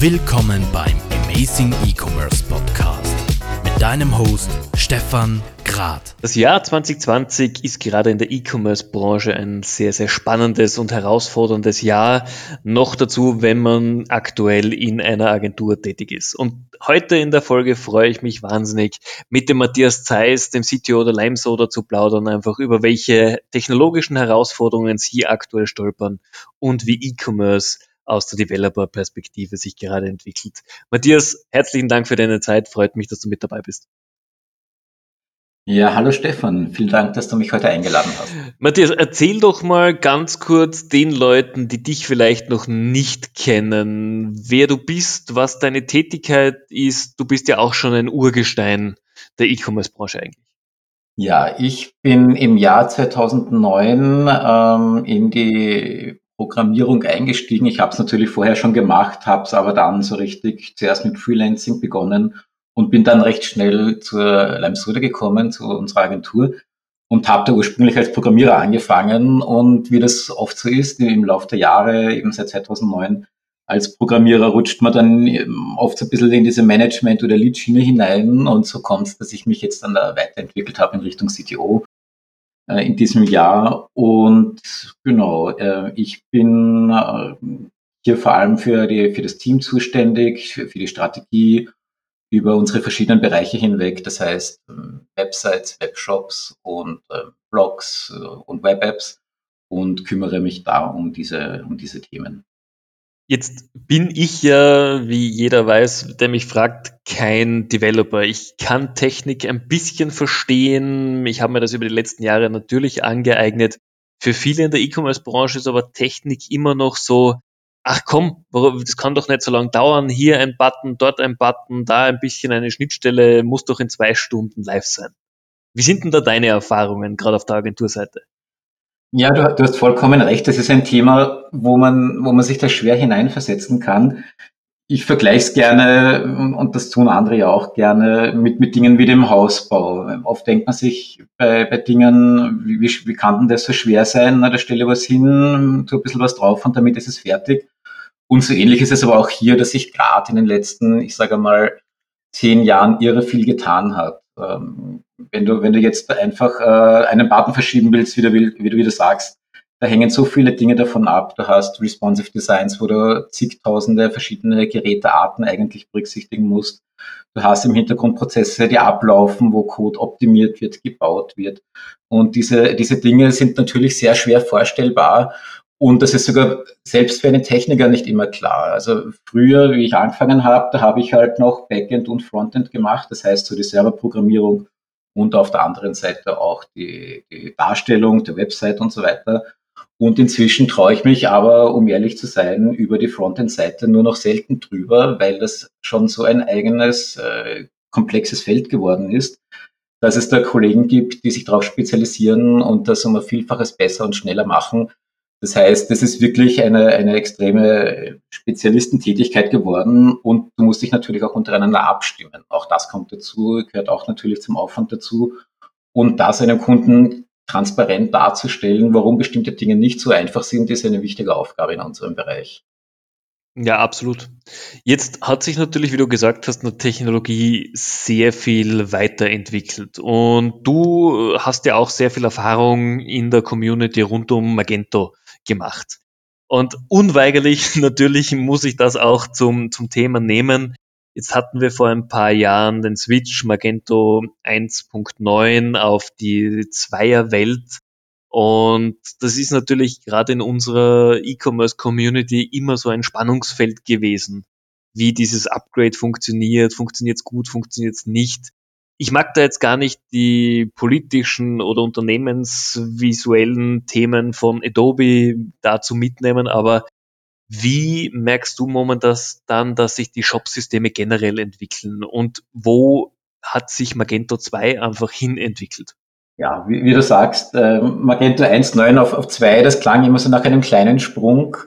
Willkommen beim Amazing E-Commerce Podcast mit deinem Host Stefan Grad. Das Jahr 2020 ist gerade in der E-Commerce-Branche ein sehr, sehr spannendes und herausforderndes Jahr. Noch dazu, wenn man aktuell in einer Agentur tätig ist. Und heute in der Folge freue ich mich wahnsinnig, mit dem Matthias Zeiss, dem CTO der Limesoda, zu plaudern, einfach über welche technologischen Herausforderungen sie aktuell stolpern und wie E-Commerce aus der Developer-Perspektive sich gerade entwickelt. Matthias, herzlichen Dank für deine Zeit. Freut mich, dass du mit dabei bist. Ja, hallo Stefan. Vielen Dank, dass du mich heute eingeladen hast. Matthias, erzähl doch mal ganz kurz den Leuten, die dich vielleicht noch nicht kennen, wer du bist, was deine Tätigkeit ist. Du bist ja auch schon ein Urgestein der E-Commerce-Branche eigentlich. Ja, ich bin im Jahr 2009 ähm, in die Programmierung eingestiegen. Ich habe es natürlich vorher schon gemacht, habe es aber dann so richtig zuerst mit Freelancing begonnen und bin dann recht schnell zur Limesröder gekommen, zu unserer Agentur und habe da ursprünglich als Programmierer angefangen und wie das oft so ist, im Laufe der Jahre, eben seit 2009, als Programmierer rutscht man dann oft so ein bisschen in diese Management- oder Lead-Schiene hinein und so kommt es, dass ich mich jetzt dann da weiterentwickelt habe in Richtung CTO äh, in diesem Jahr. Und genau, äh, ich bin äh, hier vor allem für, die, für das Team zuständig, für, für die Strategie über unsere verschiedenen Bereiche hinweg, das heißt ähm, Websites, Webshops und äh, Blogs äh, und Web-Apps und kümmere mich da um diese, um diese Themen. Jetzt bin ich ja, wie jeder weiß, der mich fragt, kein Developer. Ich kann Technik ein bisschen verstehen. Ich habe mir das über die letzten Jahre natürlich angeeignet. Für viele in der E-Commerce-Branche ist aber Technik immer noch so, ach komm, das kann doch nicht so lange dauern. Hier ein Button, dort ein Button, da ein bisschen eine Schnittstelle, muss doch in zwei Stunden live sein. Wie sind denn da deine Erfahrungen, gerade auf der Agenturseite? Ja, du, du, hast vollkommen recht. Das ist ein Thema, wo man, wo man sich da schwer hineinversetzen kann. Ich vergleiche es gerne, und das tun andere ja auch gerne, mit, mit Dingen wie dem Hausbau. Oft denkt man sich bei, bei Dingen, wie, wie kann denn das so schwer sein? Na, da stelle was hin, tu ein bisschen was drauf und damit ist es fertig. Und so ähnlich ist es aber auch hier, dass sich gerade in den letzten, ich sage mal, zehn Jahren irre viel getan hat. Ähm, wenn du, wenn du jetzt einfach äh, einen Button verschieben willst, wie du, wie du wieder sagst, da hängen so viele Dinge davon ab. Du hast responsive Designs, wo du zigtausende verschiedene Gerätearten eigentlich berücksichtigen musst. Du hast im Hintergrund Prozesse, die ablaufen, wo Code optimiert wird, gebaut wird. Und diese, diese Dinge sind natürlich sehr schwer vorstellbar. Und das ist sogar selbst für einen Techniker nicht immer klar. Also früher, wie ich angefangen habe, da habe ich halt noch Backend und Frontend gemacht. Das heißt so die Serverprogrammierung und auf der anderen Seite auch die, die Darstellung der Website und so weiter. Und inzwischen traue ich mich aber, um ehrlich zu sein, über die Frontend-Seite nur noch selten drüber, weil das schon so ein eigenes, äh, komplexes Feld geworden ist, dass es da Kollegen gibt, die sich darauf spezialisieren und das um ein Vielfaches besser und schneller machen. Das heißt, das ist wirklich eine, eine extreme Spezialistentätigkeit geworden und du musst dich natürlich auch untereinander abstimmen. Auch das kommt dazu, gehört auch natürlich zum Aufwand dazu. Und das einem Kunden transparent darzustellen, warum bestimmte Dinge nicht so einfach sind, ist eine wichtige Aufgabe in unserem Bereich. Ja, absolut. Jetzt hat sich natürlich, wie du gesagt hast, eine Technologie sehr viel weiterentwickelt. Und du hast ja auch sehr viel Erfahrung in der Community rund um Magento gemacht. Und unweigerlich natürlich muss ich das auch zum, zum Thema nehmen. Jetzt hatten wir vor ein paar Jahren den Switch Magento 1.9 auf die Zweierwelt. Und das ist natürlich gerade in unserer E-Commerce-Community immer so ein Spannungsfeld gewesen. Wie dieses Upgrade funktioniert, funktioniert es gut, funktioniert es nicht. Ich mag da jetzt gar nicht die politischen oder unternehmensvisuellen Themen von Adobe dazu mitnehmen, aber wie merkst du momentan dass sich die Shop-Systeme generell entwickeln und wo hat sich Magento 2 einfach hin entwickelt? Ja, wie, wie du sagst, äh, Magento 1.9 auf, auf 2, das klang immer so nach einem kleinen Sprung,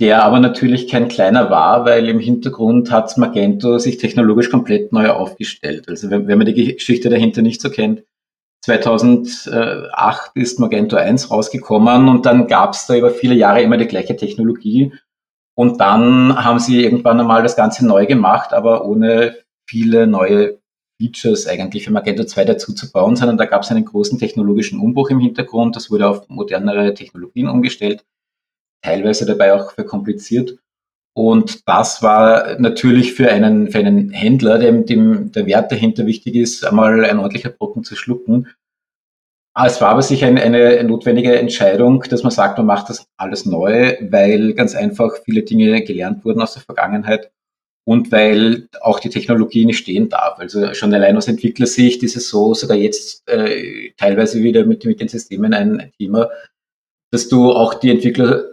der aber natürlich kein kleiner war, weil im Hintergrund hat Magento sich technologisch komplett neu aufgestellt. Also wenn, wenn man die Geschichte dahinter nicht so kennt, 2008 ist Magento 1 rausgekommen und dann gab es da über viele Jahre immer die gleiche Technologie Und dann haben sie irgendwann einmal das Ganze neu gemacht, aber ohne viele neue Features eigentlich für Magento 2 dazu zu bauen, sondern da gab es einen großen technologischen Umbruch im Hintergrund. Das wurde auf modernere Technologien umgestellt, teilweise dabei auch verkompliziert. Und das war natürlich für einen, für einen Händler, dem, dem der Wert dahinter wichtig ist, einmal ein ordentlicher Brocken zu schlucken. Es war aber sicher eine, eine notwendige Entscheidung, dass man sagt, man macht das alles neu, weil ganz einfach viele Dinge gelernt wurden aus der Vergangenheit und weil auch die Technologie nicht stehen darf. Also schon allein aus Entwicklersicht ist es so, sogar jetzt äh, teilweise wieder mit, mit den Systemen ein Thema, dass du auch die Entwickler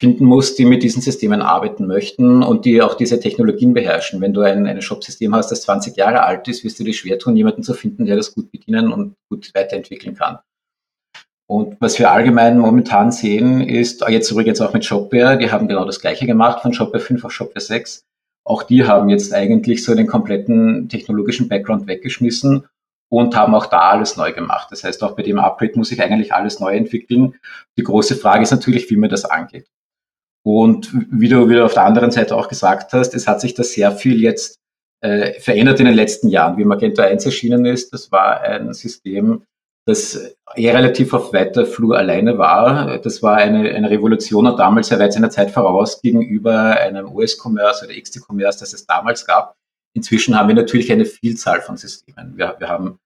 finden musst, die mit diesen Systemen arbeiten möchten und die auch diese Technologien beherrschen. Wenn du ein, ein Shop-System hast, das 20 Jahre alt ist, wirst du dir schwer tun, jemanden zu finden, der das gut bedienen und gut weiterentwickeln kann. Und was wir allgemein momentan sehen, ist, jetzt übrigens auch mit Shopware, die haben genau das gleiche gemacht, von Shopware 5 auf Shopware 6. Auch die haben jetzt eigentlich so den kompletten technologischen Background weggeschmissen und haben auch da alles neu gemacht. Das heißt, auch bei dem Upgrade muss ich eigentlich alles neu entwickeln. Die große Frage ist natürlich, wie mir das angeht. Und wie du wieder auf der anderen Seite auch gesagt hast, es hat sich da sehr viel jetzt äh, verändert in den letzten Jahren. Wie Magento 1 erschienen ist, das war ein System, das eher relativ auf weiter Flur alleine war. Das war eine, eine Revolution und damals sehr weit seiner Zeit voraus gegenüber einem US-Commerce oder XT-Commerce, das es damals gab. Inzwischen haben wir natürlich eine Vielzahl von Systemen. Wir, wir haben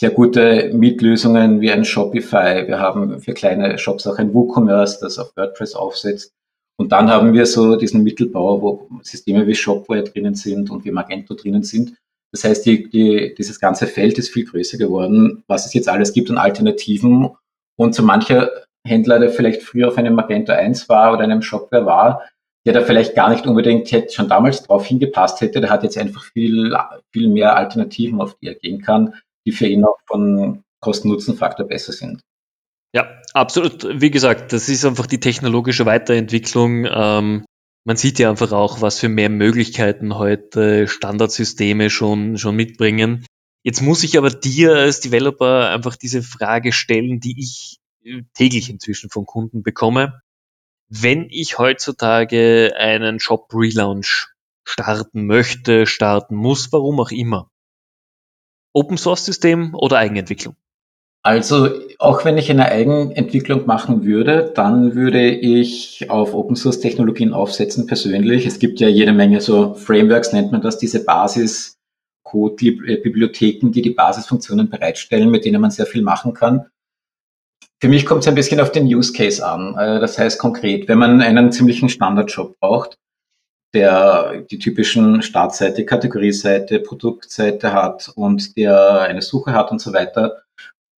sehr gute Mietlösungen wie ein Shopify. Wir haben für kleine Shops auch ein WooCommerce, das auf WordPress aufsetzt. Und dann haben wir so diesen Mittelbau, wo Systeme wie Shopware drinnen sind und wie Magento drinnen sind. Das heißt, die, die, dieses ganze Feld ist viel größer geworden, was es jetzt alles gibt an Alternativen. Und so mancher Händler, der vielleicht früher auf einem Magento 1 war oder einem Shopware war, der da vielleicht gar nicht unbedingt hätte, schon damals drauf hingepasst hätte, der hat jetzt einfach viel, viel mehr Alternativen, auf die er gehen kann, die für ihn auch von Kosten-Nutzen-Faktor besser sind. Ja, absolut. Wie gesagt, das ist einfach die technologische Weiterentwicklung. Ähm, man sieht ja einfach auch, was für mehr Möglichkeiten heute Standardsysteme schon, schon mitbringen. Jetzt muss ich aber dir als Developer einfach diese Frage stellen, die ich äh, täglich inzwischen von Kunden bekomme. Wenn ich heutzutage einen Shop-Relaunch starten möchte, starten muss, warum auch immer. Open Source System oder Eigenentwicklung? Also auch wenn ich eine Eigenentwicklung machen würde, dann würde ich auf Open Source Technologien aufsetzen persönlich. Es gibt ja jede Menge so Frameworks, nennt man das, diese Basis Code-Bibliotheken, die die Basisfunktionen bereitstellen, mit denen man sehr viel machen kann. Für mich kommt es ein bisschen auf den Use Case an. Äh, das heißt konkret, wenn man einen ziemlichen Standardjob braucht, der die typischen Startseite, Kategorieseite, Produktseite hat und der eine Suche hat und so weiter,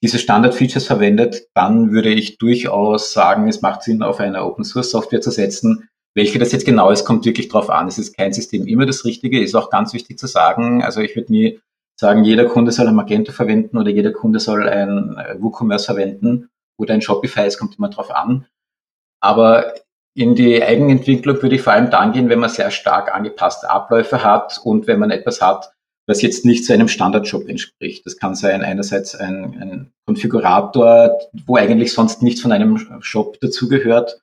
diese Standard-Features verwendet, dann würde ich durchaus sagen, es macht Sinn, auf eine Open-Source-Software zu setzen. Welche das jetzt genau ist, kommt wirklich drauf an. Es ist kein System immer das Richtige, ist auch ganz wichtig zu sagen. Also ich würde nie sagen, jeder Kunde soll ein Magento verwenden oder jeder Kunde soll ein äh, WooCommerce verwenden oder ein Shopify, es kommt immer drauf an. Aber in die Eigenentwicklung würde ich vor allem dann gehen, wenn man sehr stark angepasste Abläufe hat und wenn man etwas hat, was jetzt nicht zu einem Standardjob entspricht. Das kann sein einerseits ein, ein Konfigurator, wo eigentlich sonst nichts von einem Shop dazugehört,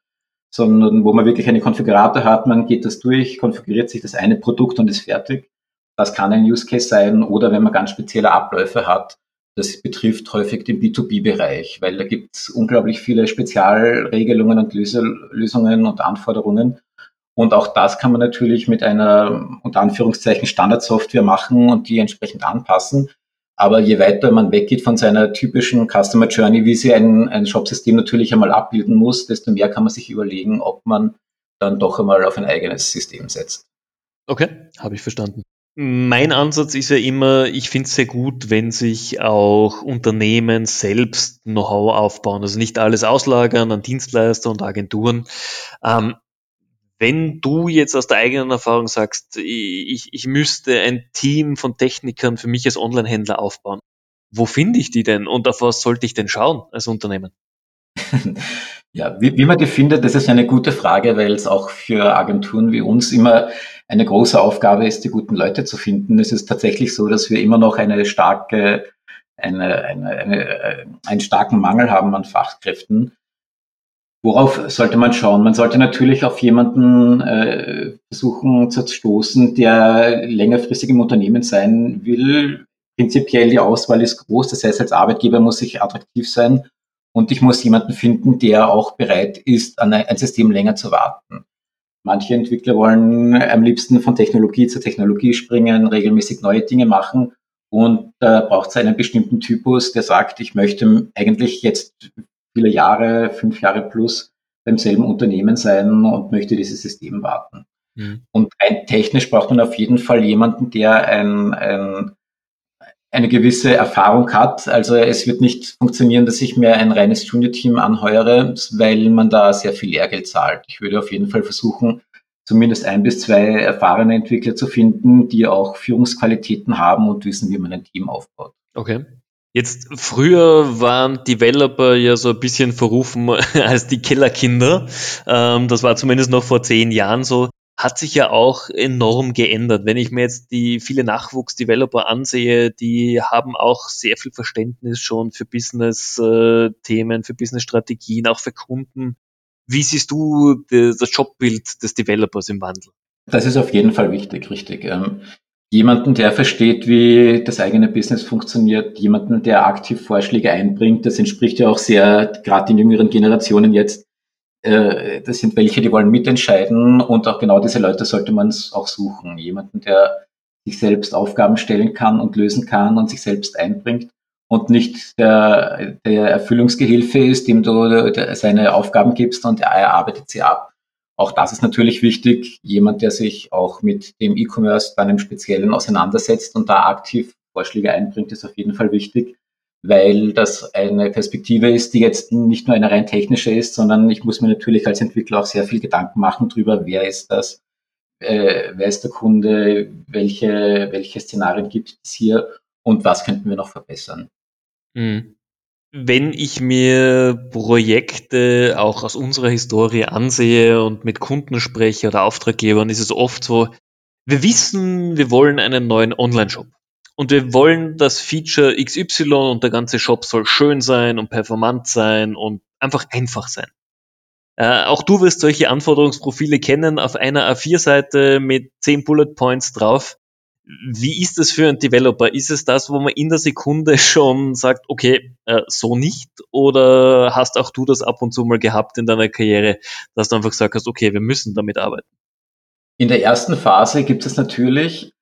sondern wo man wirklich einen Konfigurator hat, man geht das durch, konfiguriert sich das eine Produkt und ist fertig. Das kann ein Use Case sein oder wenn man ganz spezielle Abläufe hat. Das betrifft häufig den B2B-Bereich, weil da gibt es unglaublich viele Spezialregelungen und Lösungen und Anforderungen, und auch das kann man natürlich mit einer unter Anführungszeichen Standardsoftware machen und die entsprechend anpassen. Aber je weiter man weggeht von seiner typischen Customer Journey, wie sie ein, ein Shopsystem natürlich einmal abbilden muss, desto mehr kann man sich überlegen, ob man dann doch einmal auf ein eigenes System setzt. Okay, habe ich verstanden. Mein Ansatz ist ja immer, ich finde es sehr gut, wenn sich auch Unternehmen selbst Know-how aufbauen, also nicht alles auslagern an Dienstleister und Agenturen. Ähm, wenn du jetzt aus der eigenen Erfahrung sagst, ich, ich müsste ein Team von Technikern für mich als Online-Händler aufbauen, wo finde ich die denn und auf was sollte ich denn schauen als Unternehmen? Ja, wie, wie man die findet, das ist eine gute Frage, weil es auch für Agenturen wie uns immer eine große Aufgabe ist, die guten Leute zu finden. Es ist tatsächlich so, dass wir immer noch eine starke, eine, eine, eine, einen starken Mangel haben an Fachkräften Worauf sollte man schauen? Man sollte natürlich auf jemanden äh, versuchen zu stoßen, der längerfristig im Unternehmen sein will. Prinzipiell die Auswahl ist groß, das heißt, als Arbeitgeber muss ich attraktiv sein und ich muss jemanden finden, der auch bereit ist, an ein System länger zu warten. Manche Entwickler wollen am liebsten von Technologie zu Technologie springen, regelmäßig neue Dinge machen und da äh, braucht es einen bestimmten Typus, der sagt, ich möchte eigentlich jetzt viele Jahre, fünf Jahre plus beim selben Unternehmen sein und möchte dieses System warten. Mhm. Und rein technisch braucht man auf jeden Fall jemanden, der ein, ein, eine gewisse Erfahrung hat. Also es wird nicht funktionieren, dass ich mir ein reines Junior-Team anheuere, weil man da sehr viel Lehrgeld zahlt. Ich würde auf jeden Fall versuchen, zumindest ein bis zwei erfahrene Entwickler zu finden, die auch Führungsqualitäten haben und wissen, wie man ein Team aufbaut. Okay. Jetzt früher waren Developer ja so ein bisschen verrufen als die Kellerkinder. Ähm, das war zumindest noch vor zehn Jahren so. Hat sich ja auch enorm geändert. Wenn ich mir jetzt die viele Nachwuchs-Developer ansehe, die haben auch sehr viel Verständnis schon für Business-Themen, für Business-Strategien, auch für Kunden. Wie siehst du das Jobbild des Developers im Wandel? Das ist auf jeden Fall wichtig, richtig. Jemanden, der versteht, wie das eigene Business funktioniert, jemanden, der aktiv Vorschläge einbringt. Das entspricht ja auch sehr, gerade den jüngeren Generationen jetzt. Äh, das sind welche, die wollen mitentscheiden und auch genau diese Leute sollte man auch suchen. Jemanden, der sich selbst Aufgaben stellen kann und lösen kann und sich selbst einbringt und nicht der, der Erfüllungsgehilfe ist, dem du seine Aufgaben gibst und er arbeitet sie ab. Auch das ist natürlich wichtig. Jemand, der sich auch mit dem E-Commerce bei einem Speziellen auseinandersetzt und da aktiv Vorschläge einbringt, ist auf jeden Fall wichtig, weil das eine Perspektive ist, die jetzt nicht nur eine rein technische ist, sondern ich muss mir natürlich als Entwickler auch sehr viel Gedanken machen darüber, wer ist das, äh, wer ist der Kunde, welche, welche Szenarien gibt es hier und was könnten wir noch verbessern. Mhm wenn ich mir Projekte auch aus unserer Historie ansehe und mit Kunden spreche oder Auftraggebern, ist es oft so, wir wissen, wir wollen einen neuen Online-Shop. Und wir wollen das Feature XY und der ganze Shop soll schön sein und performant sein und einfach einfach sein. Äh, auch du wirst solche Anforderungsprofile kennen auf einer A4-Seite mit 10 Bullet Points drauf. Wie ist es für einen Developer? Ist es das, wo man in der Sekunde schon sagt, okay, äh, so nicht? Oder hast auch du das ab und zu mal gehabt in deiner Karriere, dass du einfach gesagt hast, okay, wir müssen damit arbeiten? In der ersten Phase gibt es natürlich,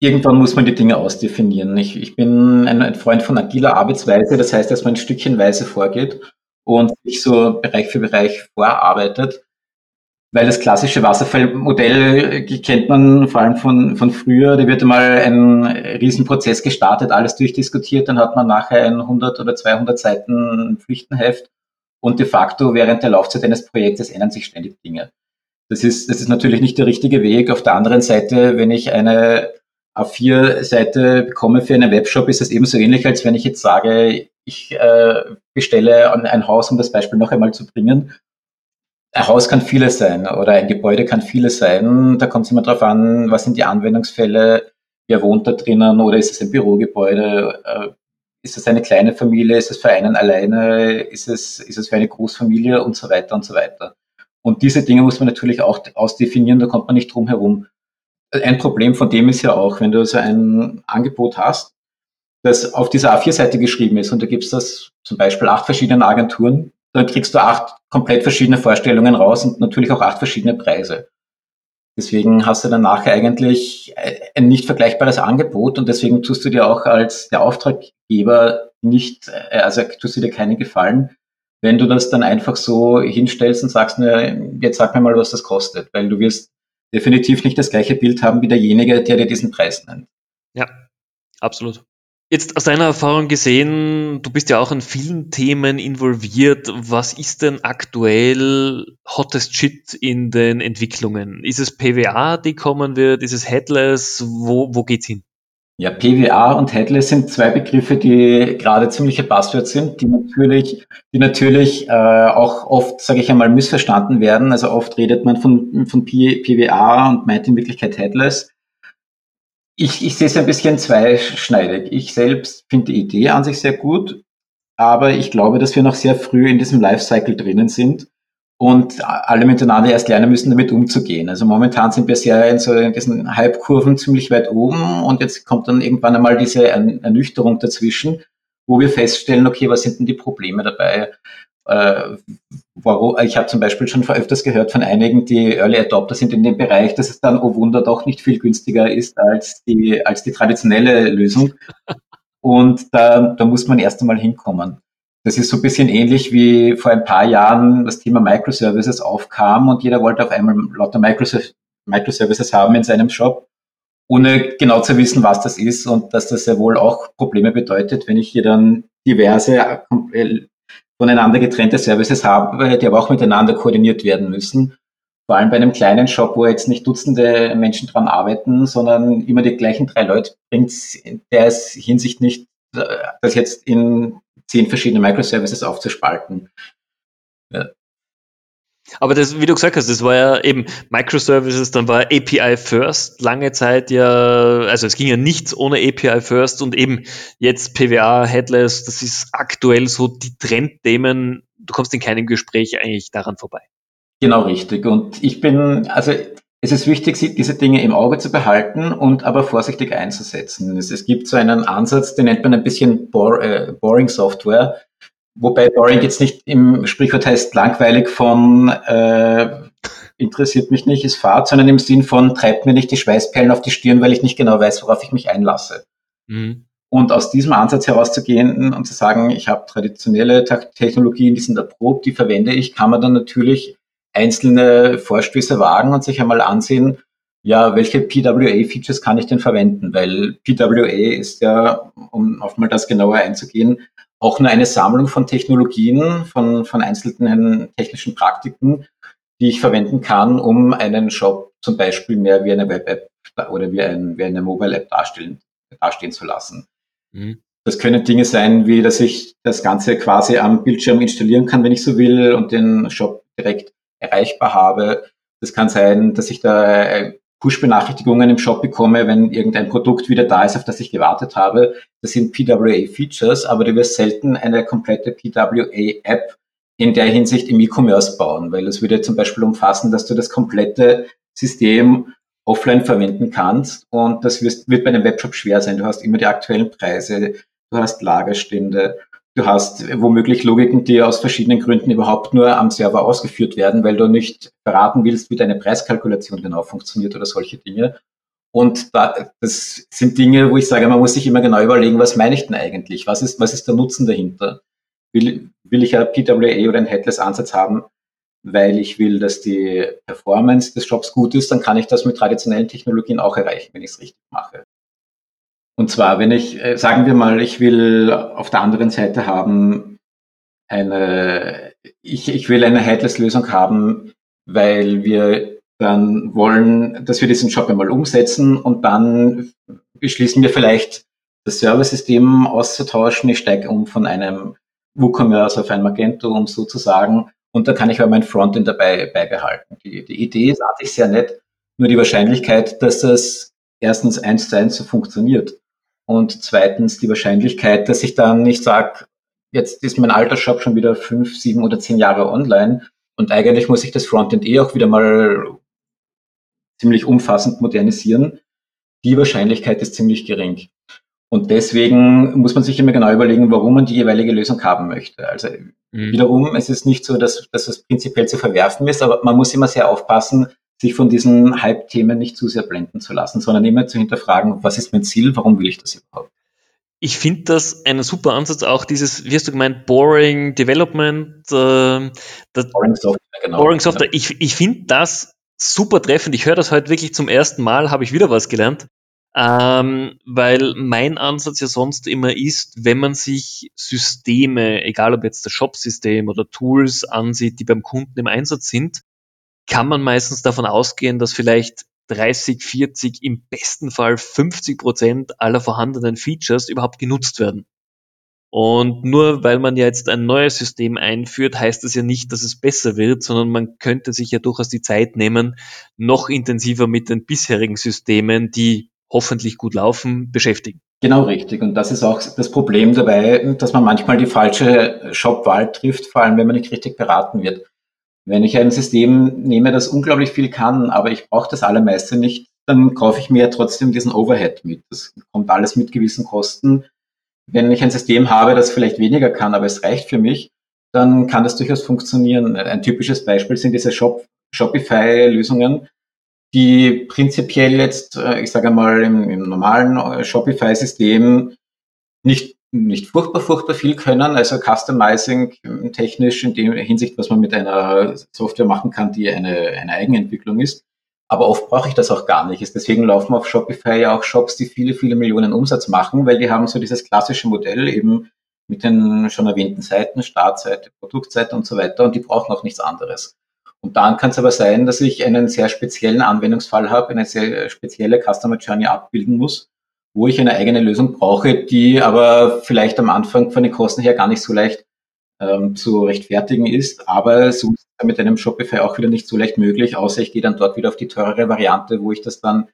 irgendwann muss man die Dinge ausdefinieren. Ich, ich bin ein, ein Freund von agiler Arbeitsweise, das heißt, dass man stückchenweise vorgeht und sich so Bereich für Bereich vorarbeitet. Weil das klassische Wasserfallmodell kennt man vor allem von, von früher. Da wird einmal ein Riesenprozess gestartet, alles durchdiskutiert, dann hat man nachher ein 100 oder 200 Seiten Pflichtenheft und de facto während der Laufzeit eines Projektes ändern sich ständig Dinge. Das ist, das ist natürlich nicht der richtige Weg. Auf der anderen Seite, wenn ich eine A4-Seite bekomme für einen Webshop, ist das ebenso ähnlich, als wenn ich jetzt sage, ich äh, bestelle ein Haus, um das Beispiel noch einmal zu bringen ein Haus kann vieles sein oder ein Gebäude kann vieles sein. Da kommt es immer darauf an, was sind die Anwendungsfälle, wer wohnt da drinnen oder ist es ein Bürogebäude, äh, ist es eine kleine Familie, ist es für einen alleine, ist es, ist es für eine Großfamilie und so weiter und so weiter. Und diese Dinge muss man natürlich auch ausdefinieren, da kommt man nicht drum herum. Ein Problem von dem ist ja auch, wenn du so ein Angebot hast, das auf dieser A4-Seite geschrieben ist und da gibt es das zum Beispiel acht verschiedenen Agenturen, dann kriegst du acht komplett verschiedene Vorstellungen raus und natürlich auch acht verschiedene Preise. Deswegen hast du dann nachher eigentlich ein nicht vergleichbares Angebot und deswegen tust du dir auch als der Auftraggeber nicht, äh, also tust du dir keinen Gefallen, wenn du das dann einfach so hinstellst und sagst, na, jetzt sag mir mal, was das kostet, weil du wirst definitiv nicht das gleiche Bild haben wie derjenige, der dir diesen Preis nennt. Ja, absolut. Jetzt aus deiner Erfahrung gesehen, du bist ja auch in vielen Themen involviert. Was ist denn aktuell hottest Shit in den Entwicklungen? Ist es PWA, die kommen wird? Ist es Headless? Wo, wo geht's hin? Ja, PWA und Headless sind zwei Begriffe, die gerade ziemliche Buzzwords sind, die natürlich, die natürlich äh, auch oft, sage ich einmal, missverstanden werden. Also oft redet man von, von PWA und meint in Wirklichkeit Headless. Ich, ich sehe es ein bisschen zweischneidig. Ich selbst finde die Idee an sich sehr gut, aber ich glaube, dass wir noch sehr früh in diesem Lifecycle drinnen sind und alle miteinander erst lernen müssen, damit umzugehen. Also momentan sind wir sehr in so diesen Halbkurven ziemlich weit oben und jetzt kommt dann irgendwann einmal diese Ernüchterung dazwischen, wo wir feststellen, okay, was sind denn die Probleme dabei? Warum, ich habe zum Beispiel schon öfters gehört von einigen, die Early Adopter sind in dem Bereich, dass es dann, oh Wunder, doch nicht viel günstiger ist als die, als die traditionelle Lösung. Und da, da muss man erst einmal hinkommen. Das ist so ein bisschen ähnlich wie vor ein paar Jahren das Thema Microservices aufkam und jeder wollte auf einmal lauter Microservices haben in seinem Shop, ohne genau zu wissen, was das ist und dass das ja wohl auch Probleme bedeutet, wenn ich hier dann diverse voneinander getrennte Services habe, die aber auch miteinander koordiniert werden müssen. Vor allem bei einem kleinen Shop, wo jetzt nicht Dutzende Menschen dran arbeiten, sondern immer die gleichen drei Leute bringt, der es Hinsicht nicht, äh, das jetzt in zehn verschiedene Microservices aufzuspalten. Aber das, wie du gesagt hast, das war ja eben Microservices, dann war API First lange Zeit ja, also es ging ja nichts ohne API First und eben jetzt PWA, Headless, das ist aktuell so die Trendthemen. Du kommst in keinem Gespräch eigentlich daran vorbei. Genau richtig. Und ich bin, also es ist wichtig, diese Dinge im Auge zu behalten und aber vorsichtig einzusetzen. Es, es gibt so einen Ansatz, den nennt man ein bisschen äh, Boring Software. Wobei Boring jetzt nicht im Sprichwort heißt langweilig von äh, interessiert mich nicht, ist Fahrt, sondern im Sinn von treibt mir nicht die Schweißperlen auf die Stirn, weil ich nicht genau weiß, worauf ich mich einlasse. Mhm. Und aus diesem Ansatz herauszugehen und zu sagen, ich habe traditionelle Technologien, die sind erprobt, die verwende ich, kann man dann natürlich einzelne Vorstöße wagen und sich einmal ansehen, ja, welche PWA-Features kann ich denn verwenden? Weil PWA ist ja, um auf mal das genauer einzugehen, auch nur eine Sammlung von Technologien, von, von einzelnen technischen Praktiken, die ich verwenden kann, um einen Shop zum Beispiel mehr wie eine Web-App oder wie, ein, wie eine Mobile-App darstellen, dastehen zu lassen. Mhm. Das können Dinge sein, wie dass ich das Ganze quasi am Bildschirm installieren kann, wenn ich so will, und den Shop direkt erreichbar habe. Das kann sein, dass ich da äh, Push-Benachrichtigungen im Shop bekomme, wenn irgendein Produkt wieder da ist, auf das ich gewartet habe. Das sind PWA-Features, aber du wirst selten eine komplette PWA-App in der Hinsicht im E-Commerce bauen, weil das würde zum Beispiel umfassen, dass du das komplette System offline verwenden kannst und das wird bei einem Webshop schwer sein. Du hast immer die aktuellen Preise, du hast Lagerstände, Du hast womöglich Logiken, die aus verschiedenen Gründen überhaupt nur am Server ausgeführt werden, weil du nicht verraten willst, wie deine Preiskalkulation genau funktioniert oder solche Dinge. Und da, das sind Dinge, wo ich sage, man muss sich immer genau überlegen, was meine ich denn eigentlich? Was ist, was ist der Nutzen dahinter? Will, will ich ein PWA oder ein Headless-Ansatz haben, weil ich will, dass die Performance des Shops gut ist, dann kann ich das mit traditionellen Technologien auch erreichen, wenn ich es richtig mache. Und zwar, wenn ich, äh, sagen wir mal, ich will auf der anderen Seite haben eine, ich, ich will eine Headless-Lösung haben, weil wir dann wollen, dass wir diesen Job einmal umsetzen und dann beschließen wir vielleicht, das Serversystem auszutauschen. Ich steige um von einem WooCommerce auf ein Magento, um sozusagen, und da kann ich aber mein Frontend dabei beibehalten. Die, die Idee ist eigentlich sehr nett, nur die Wahrscheinlichkeit, dass das erstens eins zu eins so funktioniert und zweitens die Wahrscheinlichkeit, dass ich dann nicht sage, jetzt ist mein alter Shop schon wieder fünf, sieben oder zehn Jahre online und eigentlich muss ich das Frontend eh auch wieder mal ziemlich umfassend modernisieren. Die Wahrscheinlichkeit ist ziemlich gering. Und deswegen muss man sich immer genau überlegen, warum man die jeweilige Lösung haben möchte. Also mhm. wiederum, es ist nicht so, dass, dass es prinzipiell zu verwerfen ist, aber man muss immer sehr aufpassen, sich von diesen Hype-Themen nicht zu sehr blenden zu lassen, sondern immer zu hinterfragen, was ist mein Ziel, warum will ich das überhaupt? Ich finde das einen super Ansatz, auch dieses, wie hast du gemeint, Boring Development, äh, Boring Software, genau. Boring Software. Ich, ich finde das super treffend. Ich höre das heute wirklich zum ersten Mal, habe ich wieder was gelernt. Ähm, weil mein Ansatz ja sonst immer ist, wenn man sich Systeme, egal ob jetzt das Shop-System oder Tools ansieht, die beim Kunden im Einsatz sind, kann man meistens davon ausgehen, dass vielleicht 30, 40, im besten Fall 50 Prozent aller vorhandenen Features überhaupt genutzt werden. Und nur weil man ja jetzt ein neues System einführt, heißt das ja nicht, dass es besser wird, sondern man könnte sich ja durchaus die Zeit nehmen, noch intensiver mit den bisherigen Systemen, die hoffentlich gut laufen, beschäftigen. Genau richtig. Und das ist auch das Problem dabei, dass man manchmal die falsche Shopwahl trifft, vor allem wenn man nicht richtig beraten wird. Wenn ich ein System nehme, das unglaublich viel kann, aber ich brauche das allermeiste nicht, dann kaufe ich mir trotzdem diesen Overhead mit. Das kommt alles mit gewissen Kosten. Wenn ich ein System habe, das vielleicht weniger kann, aber es reicht für mich, dann kann das durchaus funktionieren. Ein typisches Beispiel sind diese Shop Shopify-Lösungen, die prinzipiell jetzt, äh, ich sage mal, im, im normalen äh, Shopify-System nicht, nicht furchtbar, furchtbar viel können. Also Customizing technisch in der Hinsicht, was man mit einer Software machen kann, die eine, eine Eigenentwicklung ist. Aber oft brauche ich das auch gar nicht. Deswegen laufen auf Shopify ja auch Shops, die viele, viele Millionen Umsatz machen, weil die haben so dieses klassische Modell eben mit den schon erwähnten Seiten, Startseite, Produktseite und so weiter und die brauchen auch nichts anderes. Und dann kann es aber sein, dass ich einen sehr speziellen Anwendungsfall habe, eine sehr spezielle Customer Journey abbilden muss, wo ich eine eigene Lösung brauche, die aber vielleicht am Anfang von den Kosten her gar nicht so leicht ähm, zu rechtfertigen ist. Aber so ist es mit einem Shopify auch wieder nicht so leicht möglich, außer ich gehe dann dort wieder auf die teurere Variante, wo ich das dann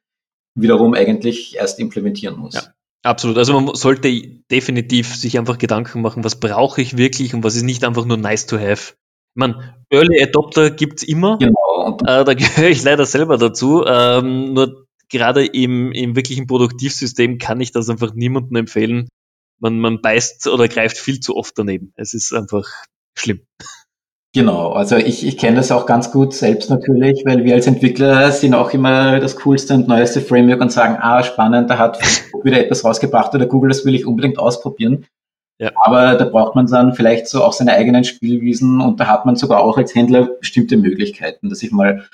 wiederum eigentlich erst implementieren muss. Ja. Absolut. Also man sollte definitiv sich einfach Gedanken machen, was brauche ich wirklich und was ist nicht einfach nur nice to have. Ich meine, Early Adopter gibt's immer. Genau. Äh, da gehöre ich leider selber dazu. Ähm, nur gerade im, im wirklichen Produktivsystem kann ich das einfach niemandem empfehlen. Man, man beißt oder greift viel zu oft daneben. Es ist einfach schlimm. Genau, also ich, ich kenne das auch ganz gut selbst natürlich, weil wir als Entwickler sind auch immer das coolste und neueste Framework und sagen, ah, spannend, da hat wieder etwas rausgebracht oder Google, das will ich unbedingt ausprobieren. Ja. Aber da braucht man dann vielleicht so auch seine eigenen Spielwiesen und da hat man sogar auch als Händler bestimmte Möglichkeiten, dass ich mal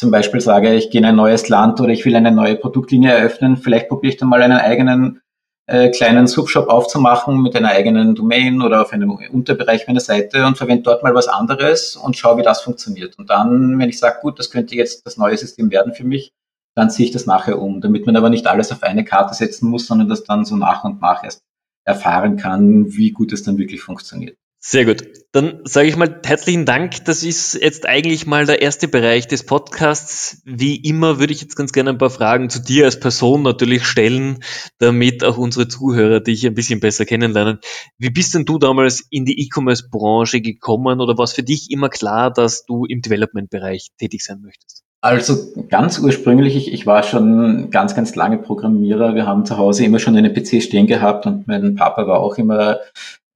zum Beispiel sage, ich gehe in ein neues Land oder ich will eine neue Produktlinie eröffnen, vielleicht probiere ich dann mal einen eigenen äh, kleinen Subshop aufzumachen mit einer eigenen Domain oder auf einem Unterbereich meiner Seite und verwende dort mal was anderes und schaue, wie das funktioniert. Und dann, wenn ich sage, gut, das könnte jetzt das neue System werden für mich, dann ziehe ich das nachher um, damit man aber nicht alles auf eine Karte setzen muss, sondern das dann so nach und nach erst erfahren kann, wie gut es dann wirklich funktioniert. Sehr gut. Dann sage ich mal herzlichen Dank. Das ist jetzt eigentlich mal der erste Bereich des Podcasts. Wie immer würde ich jetzt ganz gerne ein paar Fragen zu dir als Person natürlich stellen, damit auch unsere Zuhörer dich ein bisschen besser kennenlernen. Wie bist denn du damals in die E-Commerce-Branche gekommen oder war es für dich immer klar, dass du im Development-Bereich tätig sein möchtest? Also ganz ursprünglich, ich, ich war schon ganz, ganz lange Programmierer. Wir haben zu Hause immer schon einen PC stehen gehabt und mein Papa war auch immer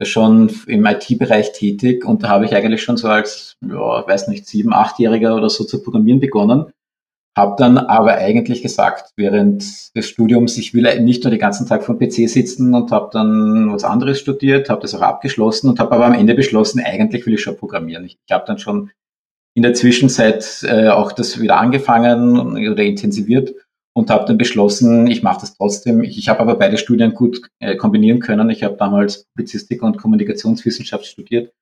schon im IT-Bereich tätig und da habe ich eigentlich schon so als, ja, weiß nicht, sieben, achtjähriger oder so zu programmieren begonnen. Habe dann aber eigentlich gesagt, während des Studiums, ich will nicht nur den ganzen Tag vom PC sitzen und habe dann was anderes studiert, habe das auch abgeschlossen und habe aber am Ende beschlossen, eigentlich will ich schon programmieren. Ich, ich habe dann schon in der Zwischenzeit äh, auch das wieder angefangen oder intensiviert und habe dann beschlossen, ich mache das trotzdem. Ich, ich habe aber beide Studien gut äh, kombinieren können. Ich habe damals Publizistik und Kommunikationswissenschaft studiert,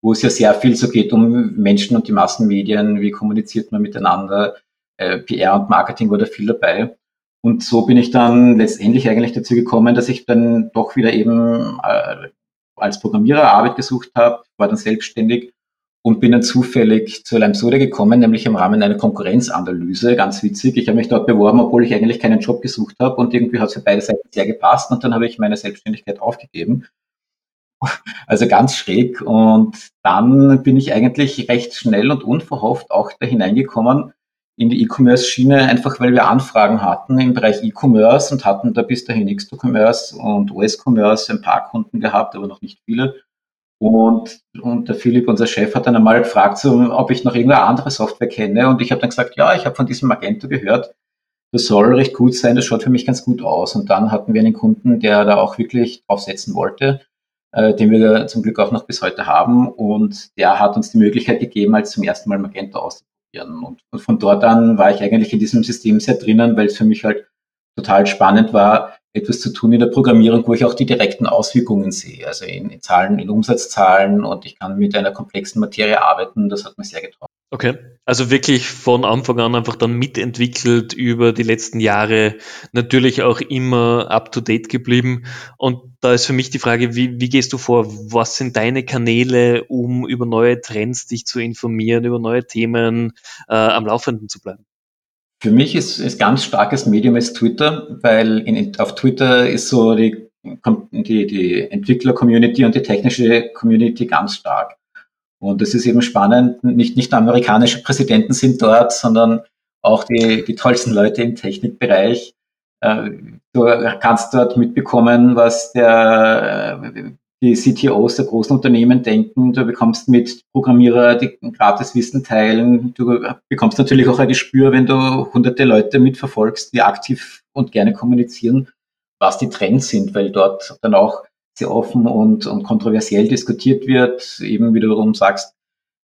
wo es ja sehr viel so geht um Menschen und die Massenmedien, wie kommuniziert man miteinander, äh, PR und Marketing war da viel dabei. Und so bin ich dann letztendlich eigentlich dazu gekommen, dass ich dann doch wieder eben äh, als Programmierer Arbeit gesucht habe, war dann selbstständig und bin dann zufällig zu Limsoda gekommen, nämlich im Rahmen einer Konkurrenzanalyse. Ganz witzig. Ich habe mich dort beworben, obwohl ich eigentlich keinen Job gesucht habe und irgendwie hat es für beide Seiten sehr gepasst und dann habe ich meine Selbstständigkeit aufgegeben. Also ganz schräg. Und dann bin ich eigentlich recht schnell und unverhofft auch da hineingekommen in die E-Commerce-Schiene, einfach weil wir Anfragen hatten im Bereich E-Commerce und hatten da bis dahin X2Commerce und OS-Commerce ein paar Kunden gehabt, aber noch nicht viele. Und, und der Philipp, unser Chef, hat dann einmal gefragt, ob ich noch irgendeine andere Software kenne. Und ich habe dann gesagt, ja, ich habe von diesem Magento gehört. Das soll recht gut sein, das schaut für mich ganz gut aus. Und dann hatten wir einen Kunden, der da auch wirklich draufsetzen wollte, äh, den wir zum Glück auch noch bis heute haben. Und der hat uns die Möglichkeit gegeben, als zum ersten Mal Magento auszuprobieren. Und, und von dort an war ich eigentlich in diesem System sehr drinnen, weil es für mich halt total spannend war, etwas zu tun in der Programmierung, wo ich auch die direkten Auswirkungen sehe, also in, in Zahlen, in Umsatzzahlen und ich kann mit einer komplexen Materie arbeiten. Das hat mir sehr getroffen. Okay, also wirklich von Anfang an einfach dann mitentwickelt über die letzten Jahre, natürlich auch immer up-to-date geblieben. Und da ist für mich die Frage, wie, wie gehst du vor? Was sind deine Kanäle, um über neue Trends dich zu informieren, über neue Themen äh, am Laufenden zu bleiben? Für mich ist, ist ganz starkes Medium ist Twitter, weil in, auf Twitter ist so die, die, die Entwickler-Community und die technische Community ganz stark. Und es ist eben spannend, nicht, nicht nur amerikanische Präsidenten sind dort, sondern auch die, die tollsten Leute im Technikbereich. Äh, du kannst dort mitbekommen, was der, die CTOs der großen Unternehmen denken. Du bekommst mit Programmierer die gratis Wissen teilen. Du bekommst natürlich auch ein Gespür, wenn du hunderte Leute mitverfolgst, die aktiv und gerne kommunizieren, was die Trends sind, weil dort dann auch sehr offen und, und kontroversiell diskutiert wird, eben wie du darum sagst,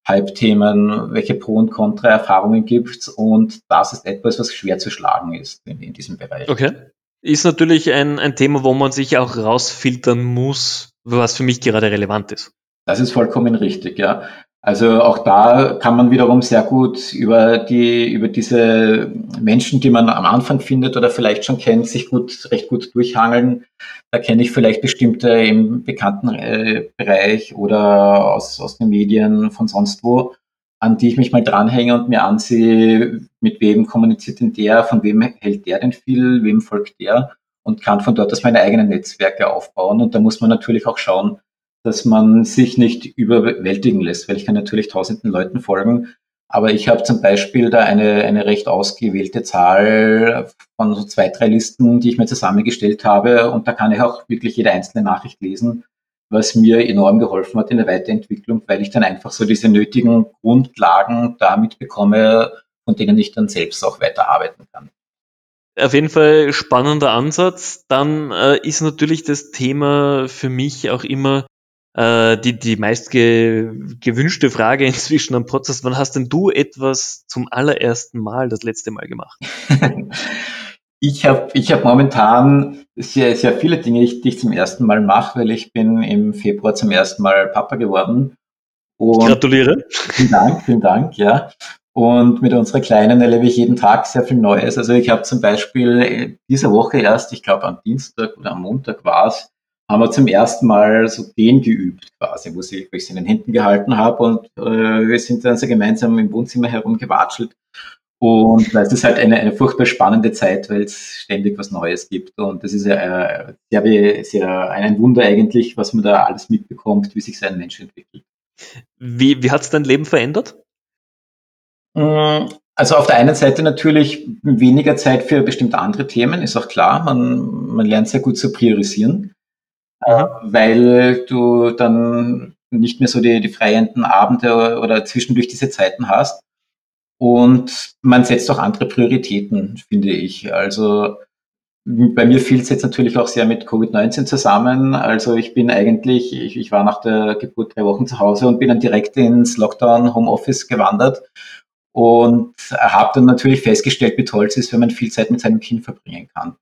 Hype-Themen, welche Pro- und Contra-Erfahrungen gibt Und das ist etwas, was schwer zu schlagen ist in, in diesem Bereich. Okay. Ist natürlich ein, ein Thema, wo man sich auch rausfiltern muss, was für mich gerade relevant ist. Das ist vollkommen richtig, ja. Also auch da kann man wiederum sehr gut über die, über diese Menschen, die man am Anfang findet oder vielleicht schon kennt, sich gut, recht gut durchhangeln. Da kenne ich vielleicht bestimmte im bekannten äh, Bereich oder aus, aus den Medien von sonst wo, an die ich mich mal dranhänge und mir ansehe, mit wem kommuniziert denn der, von wem hält der denn viel, wem folgt der und kann von dort aus meine eigenen Netzwerke aufbauen. Und da muss man natürlich auch schauen, dass man sich nicht überwältigen lässt, weil ich kann natürlich tausenden Leuten folgen. Aber ich habe zum Beispiel da eine, eine recht ausgewählte Zahl von so zwei, drei Listen, die ich mir zusammengestellt habe. Und da kann ich auch wirklich jede einzelne Nachricht lesen, was mir enorm geholfen hat in der Weiterentwicklung, weil ich dann einfach so diese nötigen Grundlagen damit bekomme, von denen ich dann selbst auch weiterarbeiten kann. Auf jeden Fall spannender Ansatz. Dann äh, ist natürlich das Thema für mich auch immer, äh, die, die meist ge gewünschte Frage inzwischen am Podcast, wann hast denn du etwas zum allerersten Mal das letzte Mal gemacht? ich habe ich hab momentan sehr, sehr viele Dinge, die ich zum ersten Mal mache, weil ich bin im Februar zum ersten Mal Papa geworden. Und Gratuliere. Vielen Dank, vielen Dank, ja. Und mit unserer Kleinen erlebe ich jeden Tag sehr viel Neues. Also ich habe zum Beispiel diese Woche erst, ich glaube am Dienstag oder am Montag war es, haben wir zum ersten Mal so Gehen geübt quasi, wo, sie, wo ich sie in den Händen gehalten habe und äh, wir sind dann so gemeinsam im Wohnzimmer herumgewatschelt. Und es ist halt eine, eine furchtbar spannende Zeit, weil es ständig was Neues gibt. Und das ist ja äh, sehr, sehr ein Wunder eigentlich, was man da alles mitbekommt, wie sich so ein Mensch entwickelt. Wie, wie hat es dein Leben verändert? Mm, also auf der einen Seite natürlich weniger Zeit für bestimmte andere Themen, ist auch klar. Man, man lernt sehr gut zu priorisieren äh, weil du dann nicht mehr so die, die freien Abende oder zwischendurch diese Zeiten hast. Und man setzt auch andere Prioritäten, finde ich. Also bei mir fiel es jetzt natürlich auch sehr mit Covid-19 zusammen. Also ich bin eigentlich, ich, ich, war nach der Geburt drei Wochen zu Hause und bin dann direkt ins Lockdown Homeoffice gewandert und habe dann natürlich festgestellt, wie toll es ist, wenn man viel Zeit mit seinem Kind verbringen kann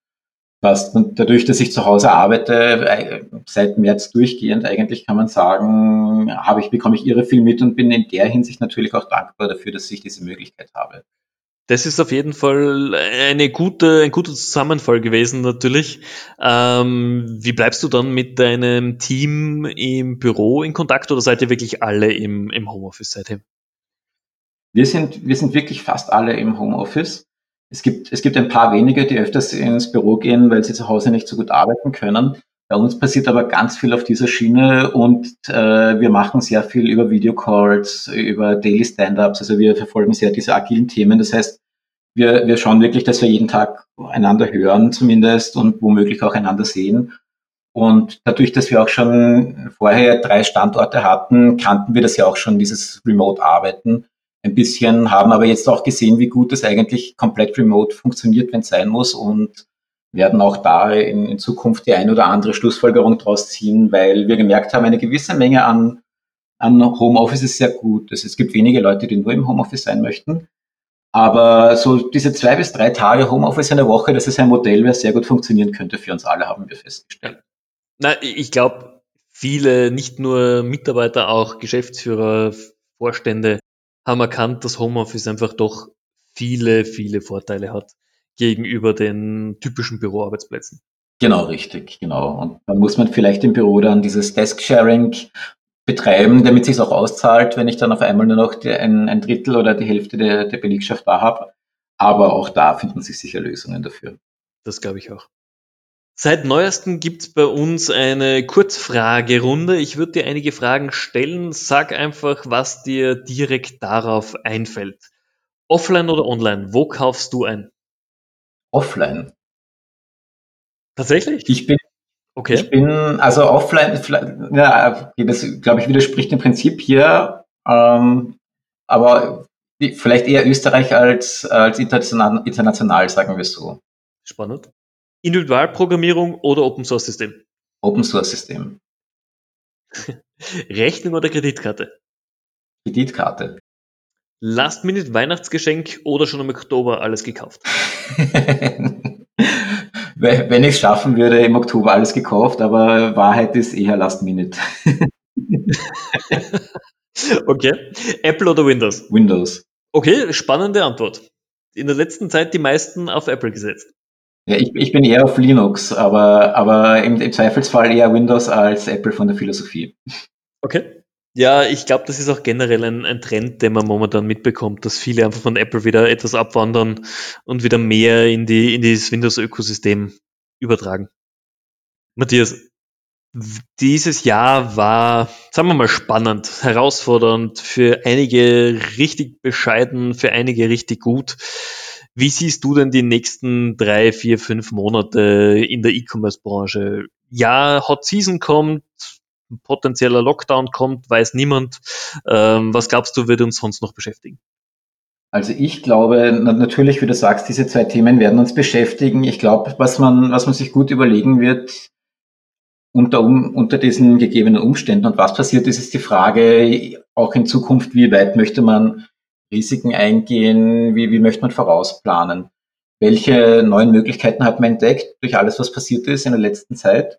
passt. Und dadurch, dass ich zu Hause arbeite, äh, seit März durchgehend, eigentlich kann man sagen, habe ich, bekomme ich irre viel mit und bin in der Hinsicht natürlich auch dankbar dafür, dass ich diese Möglichkeit habe. Das ist auf jeden Fall eine gute, ein guter Zusammenfall gewesen, natürlich. Ähm, wie bleibst du dann mit deinem Team im Büro in Kontakt oder seid ihr wirklich alle im, im Homeoffice seitdem? Wir sind, wir sind wirklich fast alle im Homeoffice. Es gibt, es gibt ein paar wenige, die öfters ins Büro gehen, weil sie zu Hause nicht so gut arbeiten können. Bei uns passiert aber ganz viel auf dieser Schiene und äh, wir machen sehr viel über Videocalls, über Daily Stand-ups. Also wir verfolgen sehr diese agilen Themen. Das heißt, wir, wir schauen wirklich, dass wir jeden Tag einander hören zumindest und womöglich auch einander sehen. Und dadurch, dass wir auch schon vorher drei Standorte hatten, kannten wir das ja auch schon, dieses Remote-Arbeiten ein bisschen, haben aber jetzt auch gesehen, wie gut das eigentlich komplett remote funktioniert, wenn es sein muss und werden auch da in, in, Zukunft die ein oder andere Schlussfolgerung draus ziehen, weil wir gemerkt haben, eine gewisse Menge an, an Homeoffice ist sehr gut. Also es gibt wenige Leute, die nur im Homeoffice sein möchten. Aber so diese zwei bis drei Tage Homeoffice in der Woche, das ist ein Modell, das sehr gut funktionieren könnte für uns alle, haben wir festgestellt. Na, ich glaube, viele, nicht nur Mitarbeiter, auch Geschäftsführer, Vorstände haben erkannt, dass Homeoffice einfach doch viele, viele Vorteile hat gegenüber den typischen Büroarbeitsplätzen. Genau, richtig, genau. Und dann muss man vielleicht im Büro dann dieses Desk-Sharing betreiben, damit es sich auch auszahlt, wenn ich dann auf einmal nur noch die, ein, ein, Drittel oder die Hälfte der, der Belegschaft da habe. Aber auch da finden sich sicher Lösungen dafür. Das glaube ich auch. Seit neuestem gibt's bei uns eine Kurzfragerunde. Ich würde dir einige Fragen stellen. Sag einfach, was dir direkt darauf einfällt. Offline oder online? Wo kaufst du ein? Offline. Tatsächlich? Ich bin, okay. ich bin, also offline, ja, das glaube ich widerspricht dem Prinzip hier, ähm, aber vielleicht eher Österreich als, als international, international, sagen wir so. Spannend. Individualprogrammierung oder Open Source System? Open Source System. Rechnung oder Kreditkarte? Kreditkarte. Last-Minute Weihnachtsgeschenk oder schon im Oktober alles gekauft? Wenn ich es schaffen würde, im Oktober alles gekauft, aber Wahrheit ist eher Last-Minute. okay. Apple oder Windows? Windows. Okay, spannende Antwort. In der letzten Zeit die meisten auf Apple gesetzt. Ja, ich, ich bin eher auf Linux, aber, aber im, im Zweifelsfall eher Windows als Apple von der Philosophie. Okay. Ja, ich glaube, das ist auch generell ein, ein, Trend, den man momentan mitbekommt, dass viele einfach von Apple wieder etwas abwandern und wieder mehr in, die, in dieses Windows-Ökosystem übertragen. Matthias, dieses Jahr war, sagen wir mal, spannend, herausfordernd, für einige richtig bescheiden, für einige richtig gut. Wie siehst du denn die nächsten drei, vier, fünf Monate in der E-Commerce-Branche? Ja, Hot Season kommt, potenzieller Lockdown kommt, weiß niemand. Ähm, was glaubst du, wird uns sonst noch beschäftigen? Also ich glaube, natürlich, wie du sagst, diese zwei Themen werden uns beschäftigen. Ich glaube, was man, was man sich gut überlegen wird, unter, unter diesen gegebenen Umständen und was passiert ist, ist die Frage auch in Zukunft, wie weit möchte man Risiken eingehen? Wie, wie möchte man vorausplanen? Welche neuen Möglichkeiten hat man entdeckt durch alles, was passiert ist in der letzten Zeit?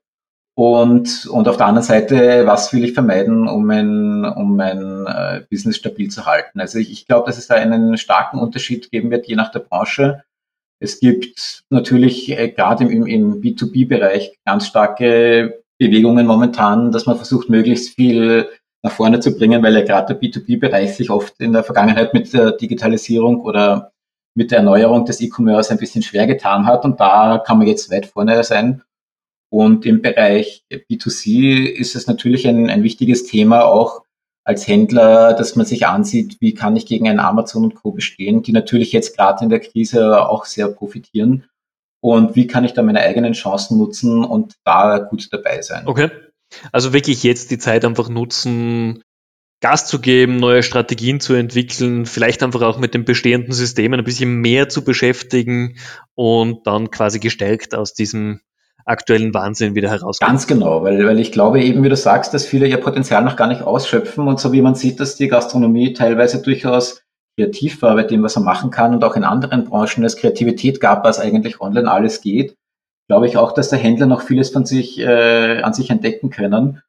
Und, und auf der anderen Seite, was will ich vermeiden, um mein, um mein äh, Business stabil zu halten? Also ich, ich glaube, dass es da einen starken Unterschied geben wird, je nach der Branche. Es gibt natürlich äh, gerade im, im B2B-Bereich ganz starke Bewegungen momentan, dass man versucht, möglichst viel nach vorne zu bringen, weil ja gerade der B2B-Bereich sich oft in der Vergangenheit mit der Digitalisierung oder mit der Erneuerung des E-Commerce ein bisschen schwer getan hat und da kann man jetzt weit vorne sein. Und im Bereich B2C ist es natürlich ein, ein wichtiges Thema auch als Händler, dass man sich ansieht, wie kann ich gegen einen Amazon und Co. bestehen, die natürlich jetzt gerade in der Krise auch sehr profitieren. Und wie kann ich da meine eigenen Chancen nutzen und da gut dabei sein. Okay. Also wirklich jetzt die Zeit einfach nutzen, Gas zu geben, neue Strategien zu entwickeln, vielleicht einfach auch mit den bestehenden Systemen ein bisschen mehr zu beschäftigen und dann quasi gestärkt aus diesem aktuellen Wahnsinn wieder herauskommen. Ganz genau, weil, weil ich glaube eben, wie du sagst, dass viele ihr Potenzial noch gar nicht ausschöpfen und so wie man sieht, dass die Gastronomie teilweise durchaus kreativ war bei dem, was er machen kann und auch in anderen Branchen es Kreativität gab, was eigentlich online alles geht, glaube ich auch, dass der Händler noch vieles von sich äh, an sich entdecken können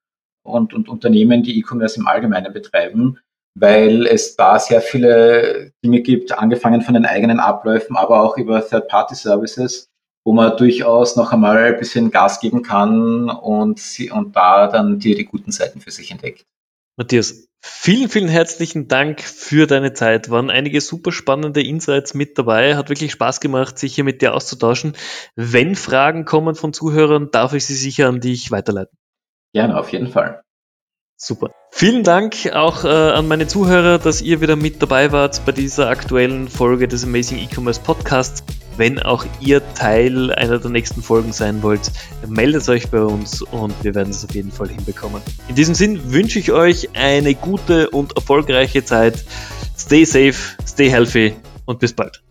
und, und Unternehmen, die E-Commerce im Allgemeinen betreiben, weil es da sehr viele Dinge gibt, angefangen von den eigenen Abläufen, aber auch über Third-Party-Services, wo man durchaus noch einmal ein bisschen Gas geben kann und, sie, und da dann die, die guten Seiten für sich entdeckt. Matthias, vielen, vielen herzlichen Dank für deine Zeit. Waren einige super spannende Insights mit dabei. Hat wirklich Spaß gemacht, sich hier mit dir auszutauschen. Wenn Fragen kommen von Zuhörern, darf ich sie sicher an dich weiterleiten. Gerne, auf jeden Fall. Super. Vielen Dank auch äh, an meine Zuhörer, dass ihr wieder mit dabei wart bei dieser aktuellen Folge des Amazing E-Commerce Podcasts. Wenn auch ihr Teil einer der nächsten Folgen sein wollt, meldet euch bei uns und wir werden es auf jeden Fall hinbekommen. In diesem Sinn wünsche ich euch eine gute und erfolgreiche Zeit. Stay safe, stay healthy und bis bald.